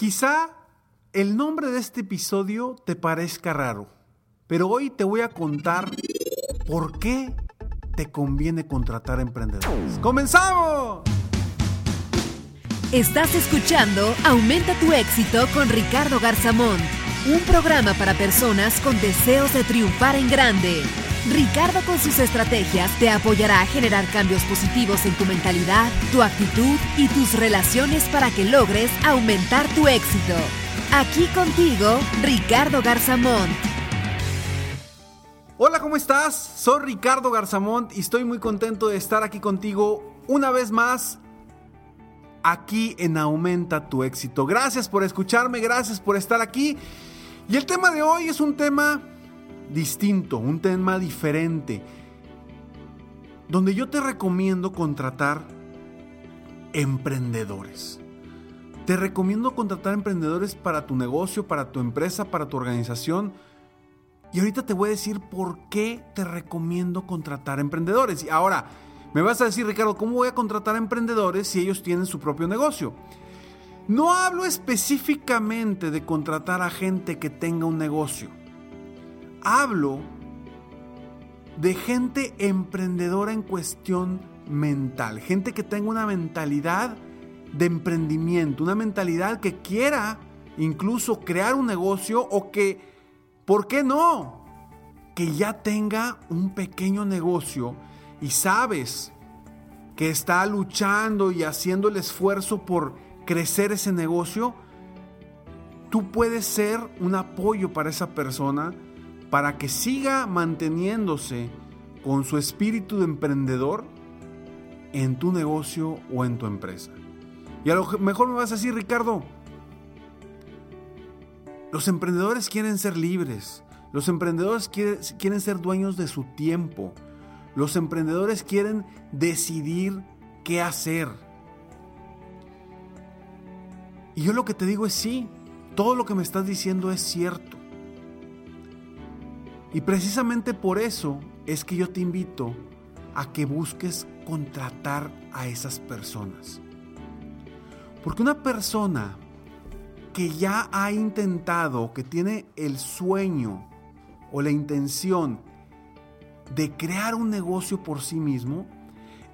Quizá el nombre de este episodio te parezca raro, pero hoy te voy a contar por qué te conviene contratar emprendedores. ¡Comenzamos! Estás escuchando Aumenta tu éxito con Ricardo Garzamón, un programa para personas con deseos de triunfar en grande. Ricardo con sus estrategias te apoyará a generar cambios positivos en tu mentalidad, tu actitud y tus relaciones para que logres aumentar tu éxito. Aquí contigo, Ricardo Garzamont. Hola, ¿cómo estás? Soy Ricardo Garzamont y estoy muy contento de estar aquí contigo una vez más aquí en Aumenta tu éxito. Gracias por escucharme, gracias por estar aquí. Y el tema de hoy es un tema distinto, un tema diferente, donde yo te recomiendo contratar emprendedores. Te recomiendo contratar emprendedores para tu negocio, para tu empresa, para tu organización. Y ahorita te voy a decir por qué te recomiendo contratar emprendedores. Y ahora, me vas a decir, Ricardo, ¿cómo voy a contratar emprendedores si ellos tienen su propio negocio? No hablo específicamente de contratar a gente que tenga un negocio hablo de gente emprendedora en cuestión mental, gente que tenga una mentalidad de emprendimiento, una mentalidad que quiera incluso crear un negocio o que, ¿por qué no? Que ya tenga un pequeño negocio y sabes que está luchando y haciendo el esfuerzo por crecer ese negocio, tú puedes ser un apoyo para esa persona para que siga manteniéndose con su espíritu de emprendedor en tu negocio o en tu empresa. Y a lo mejor me vas a decir, Ricardo, los emprendedores quieren ser libres, los emprendedores quieren, ser dueños de su tiempo, los emprendedores quieren decidir qué hacer. Y yo lo que te digo es sí, todo lo que me estás diciendo es cierto. Y precisamente por eso es que yo te invito a que busques contratar a esas personas. Porque una persona que ya ha intentado, que tiene el sueño o la intención de crear un negocio por sí mismo,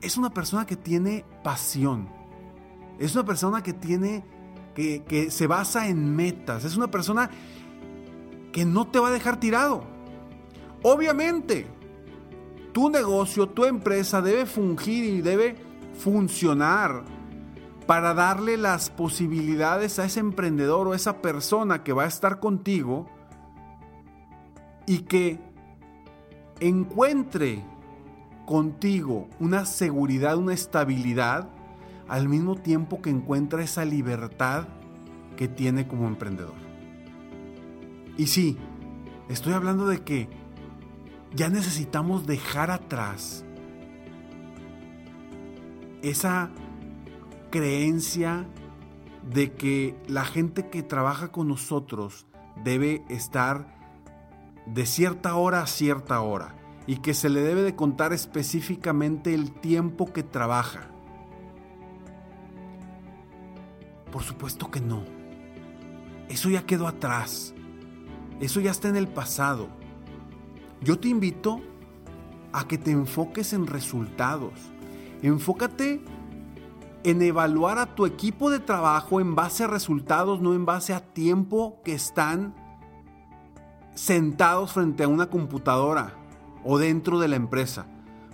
es una persona que tiene pasión. Es una persona que tiene, que, que se basa en metas. Es una persona que no te va a dejar tirado Obviamente, tu negocio, tu empresa debe fungir y debe funcionar para darle las posibilidades a ese emprendedor o a esa persona que va a estar contigo y que encuentre contigo una seguridad, una estabilidad, al mismo tiempo que encuentra esa libertad que tiene como emprendedor. Y sí, estoy hablando de que ya necesitamos dejar atrás esa creencia de que la gente que trabaja con nosotros debe estar de cierta hora a cierta hora y que se le debe de contar específicamente el tiempo que trabaja. Por supuesto que no. Eso ya quedó atrás. Eso ya está en el pasado. Yo te invito a que te enfoques en resultados. Enfócate en evaluar a tu equipo de trabajo en base a resultados, no en base a tiempo que están sentados frente a una computadora o dentro de la empresa.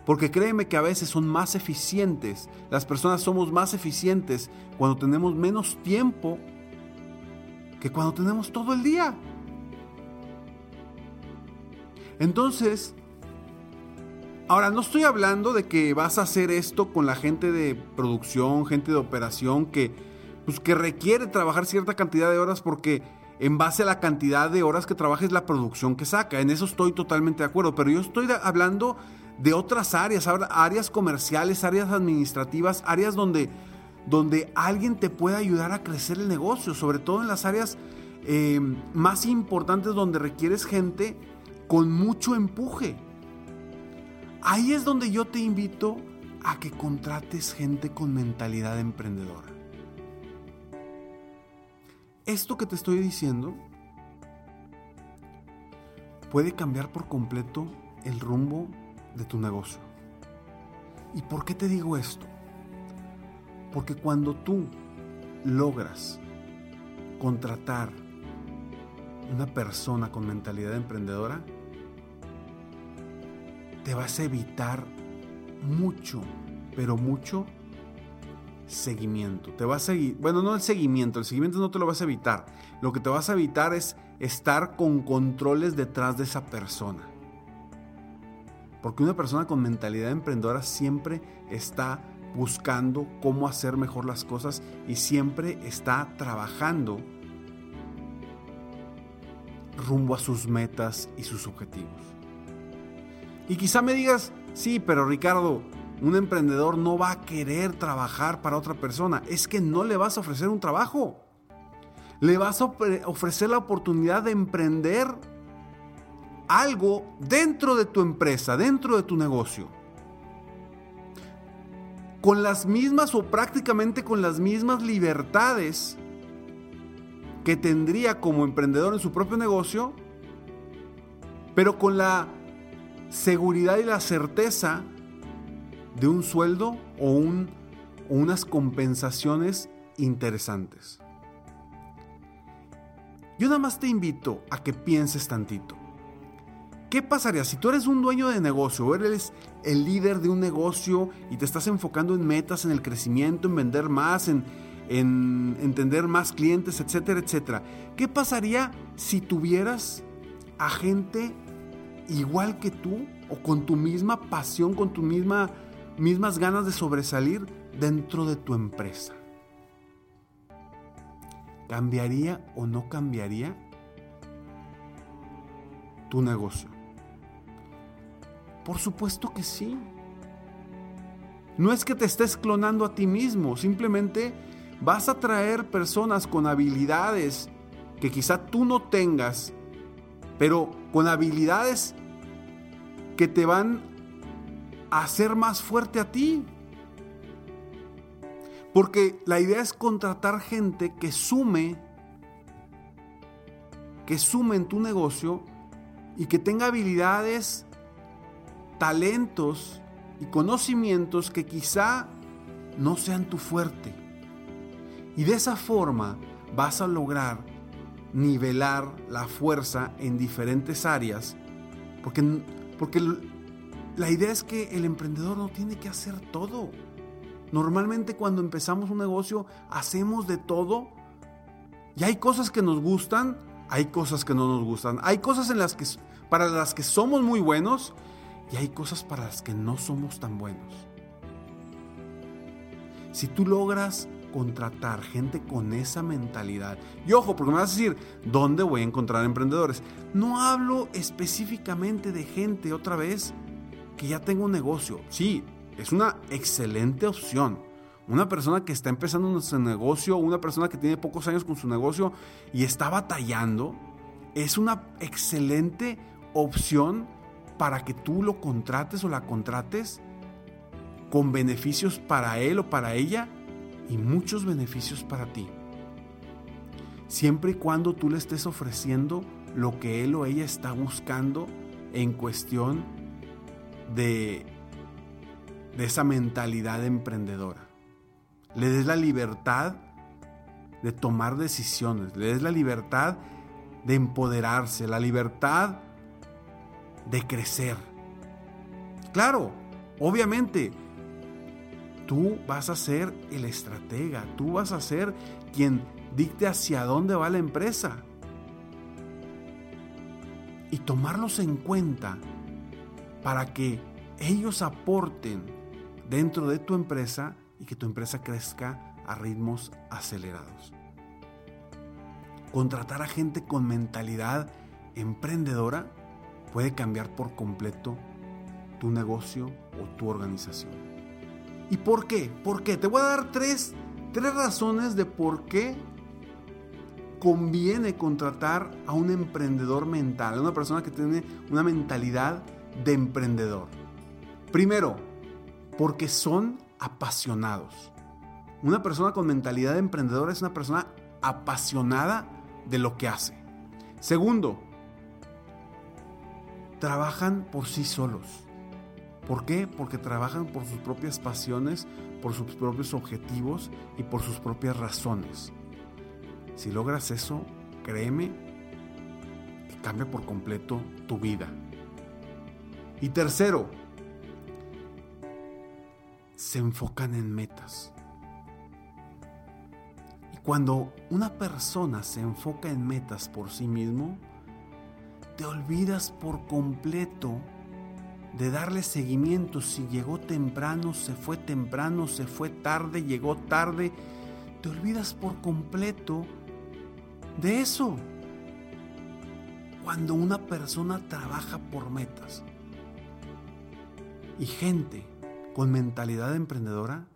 Porque créeme que a veces son más eficientes, las personas somos más eficientes cuando tenemos menos tiempo que cuando tenemos todo el día. Entonces, ahora no estoy hablando de que vas a hacer esto con la gente de producción, gente de operación que pues que requiere trabajar cierta cantidad de horas porque en base a la cantidad de horas que trabajes la producción que saca. En eso estoy totalmente de acuerdo, pero yo estoy hablando de otras áreas, áreas comerciales, áreas administrativas, áreas donde, donde alguien te pueda ayudar a crecer el negocio, sobre todo en las áreas eh, más importantes donde requieres gente con mucho empuje. Ahí es donde yo te invito a que contrates gente con mentalidad emprendedora. Esto que te estoy diciendo puede cambiar por completo el rumbo de tu negocio. ¿Y por qué te digo esto? Porque cuando tú logras contratar una persona con mentalidad emprendedora, te vas a evitar mucho, pero mucho seguimiento. Te vas a bueno, no el seguimiento, el seguimiento no te lo vas a evitar. Lo que te vas a evitar es estar con controles detrás de esa persona. Porque una persona con mentalidad emprendedora siempre está buscando cómo hacer mejor las cosas y siempre está trabajando rumbo a sus metas y sus objetivos. Y quizá me digas, sí, pero Ricardo, un emprendedor no va a querer trabajar para otra persona. Es que no le vas a ofrecer un trabajo. Le vas a ofrecer la oportunidad de emprender algo dentro de tu empresa, dentro de tu negocio. Con las mismas o prácticamente con las mismas libertades que tendría como emprendedor en su propio negocio, pero con la seguridad y la certeza de un sueldo o, un, unas compensaciones interesantes. Yo nada más te invito a que pienses tantito. ¿Qué pasaría si tú eres un dueño de negocio o eres el líder de un negocio y te estás enfocando en metas, en el crecimiento, en vender más, en, en entender más clientes, etcétera, etcétera? ¿Qué pasaría si tuvieras a gente igual que tú o con tu misma pasión, con tu misma mismas ganas de sobresalir dentro de tu empresa? ¿Cambiaría o no cambiaría tu negocio? Por supuesto que sí. No es que te estés clonando a ti mismo, simplemente vas a traer personas con habilidades que quizá tú no tengas, pero con habilidades que te van a hacer más fuerte a ti. Porque la idea es contratar gente que sume, que sume en tu negocio y que tenga habilidades talentos y conocimientos que quizá no sean tu fuerte. Y de esa forma vas a lograr nivelar la fuerza en diferentes áreas, porque, porque la idea es que el emprendedor no tiene que hacer todo. Normalmente cuando empezamos un negocio hacemos de todo y hay cosas que nos gustan, hay cosas que no nos gustan, hay cosas en las que, para las que somos muy buenos y hay cosas para las que no somos tan buenos. Si tú logras contratar gente con esa mentalidad, y ojo, porque me vas a decir, ¿dónde voy a encontrar emprendedores? No hablo específicamente de gente, otra vez, que ya tenga un negocio. Sí, es una excelente opción. Una persona que está empezando su negocio, una persona que tiene pocos años con su negocio y está batallando, es una excelente opción para que tú lo contrates o la contrates con beneficios para él o para ella y muchos beneficios para ti. Siempre y cuando tú le estés ofreciendo lo que él o ella está buscando en cuestión de, de esa mentalidad emprendedora. le des la libertad de tomar decisiones, le des la libertad de empoderarse, la libertad de crecer. Claro, obviamente, tú vas a ser el estratega, tú vas a ser quien dicte hacia dónde va la empresa. Y tomarlos en cuenta para que ellos aporten dentro de tu empresa y que tu empresa crezca a ritmos acelerados. Contratar a gente con mentalidad emprendedora puede cambiar por completo tu negocio o tu organización. ¿Y por qué? ¿Por qué? Te voy a dar tres, tres razones de por qué conviene contratar a un emprendedor mental, a una persona que tiene una mentalidad de emprendedor. Primero, porque son apasionados. Una persona con mentalidad de emprendedor es una persona apasionada de lo que hace. Segundo, trabajan por sí solos. ¿Por qué? Porque trabajan por sus propias pasiones, por sus propios objetivos y por sus propias razones. Si logras eso, créeme que cambia por completo tu vida. Y tercero, se enfocan en metas. Y cuando una persona se enfoca en metas por sí mismo, te olvidas por completo de darle seguimiento. Si llegó temprano, se fue temprano, se fue tarde, llegó tarde. Te olvidas por completo de eso. Cuando una persona trabaja por metas y gente con mentalidad emprendedora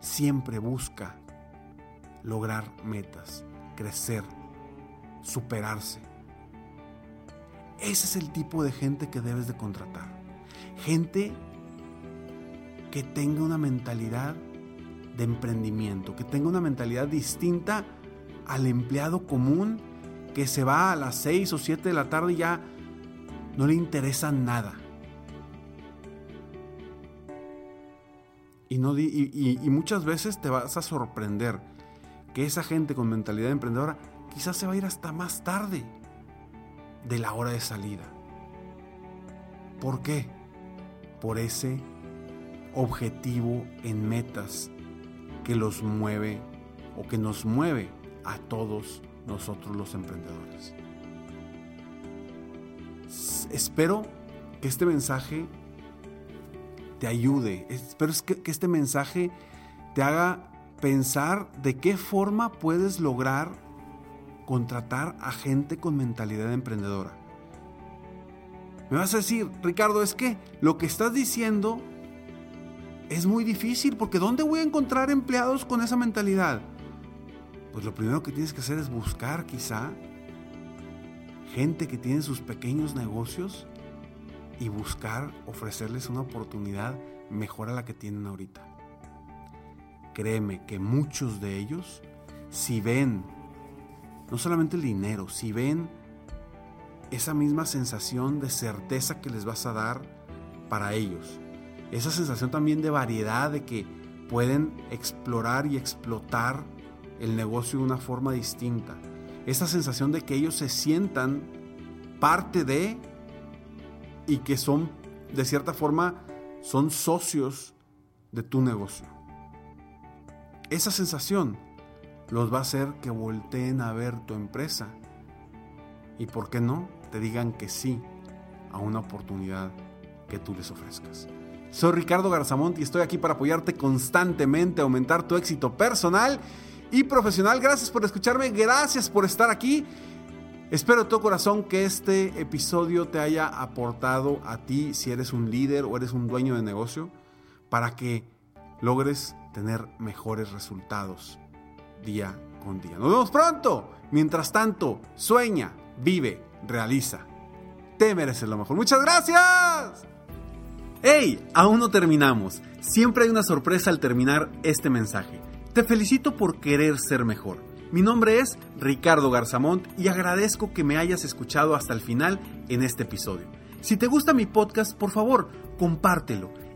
siempre busca lograr metas, crecer, superarse. Ese es el tipo de gente que debes de contratar. Gente que tenga una mentalidad de emprendimiento, que tenga una mentalidad distinta al empleado común que se va a las 6 o 7 de la tarde y ya no le interesa nada. Y, y, muchas veces te vas a sorprender que esa gente con mentalidad emprendedora quizás se va a ir hasta más tarde de la hora de salida. ¿Por qué? Por ese objetivo en metas que los mueve o que nos mueve a todos nosotros los emprendedores. Espero que este mensaje te ayude, espero que, este mensaje te haga pensar de qué forma puedes lograr contratar a gente con mentalidad emprendedora. Me vas a decir, Ricardo, es que lo que estás diciendo es muy difícil porque ¿dónde voy a encontrar empleados con esa mentalidad? pues lo primero que tienes que hacer es buscar quizá gente que tiene sus pequeños negocios y buscar ofrecerles una oportunidad mejor a la que tienen ahorita. Créeme que muchos de ellos, si ven no solamente el dinero, si ven esa misma sensación de certeza que les vas a dar para ellos, esa sensación también de variedad, de que pueden explorar y explotar el negocio de una forma distinta. Esa sensación de que ellos se sientan parte de y que son, de cierta forma, son socios de tu negocio. Esa sensación los va a hacer que volteen a ver tu empresa y, ¿por qué no?, te digan que sí a una oportunidad que tú les ofrezcas. Soy Ricardo Garzamont y estoy aquí para apoyarte constantemente aumentar tu éxito personal y profesional. Gracias por escucharme, gracias por estar aquí. Espero de todo corazón que este episodio te haya aportado a ti si eres un líder o eres un dueño de negocio para que logres tener mejores resultados día con día. Nos vemos pronto. Mientras tanto, sueña, vive, realiza. Te mereces lo mejor. Muchas gracias. ¡Hey! Aún no terminamos. Siempre hay una sorpresa al terminar este mensaje. Te felicito por querer ser mejor. Mi nombre es Ricardo Garzamont y agradezco que me hayas escuchado hasta el final en este episodio. Si te gusta mi podcast, por favor, compártelo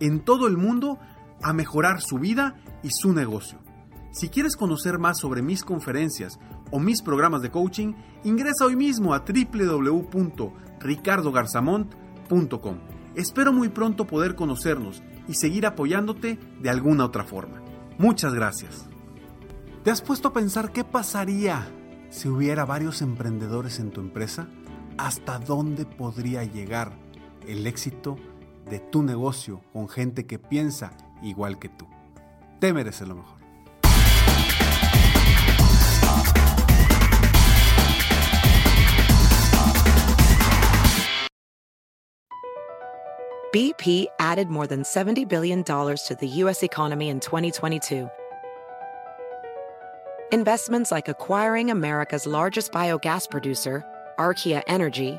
en todo el mundo a mejorar su vida y su negocio. Si quieres conocer más sobre mis conferencias o mis programas de coaching, ingresa hoy mismo a www.ricardogarzamont.com. Espero muy pronto poder conocernos y seguir apoyándote de alguna otra forma. Muchas gracias. ¿Te has puesto a pensar qué pasaría si hubiera varios emprendedores en tu empresa? ¿Hasta dónde podría llegar el éxito de tu negocio con gente que piensa igual que tú? Te mereces lo mejor. BP added more than $70 billion to the U.S. economy in 2022. Investments like acquiring America's largest biogas producer, Archaea Energy,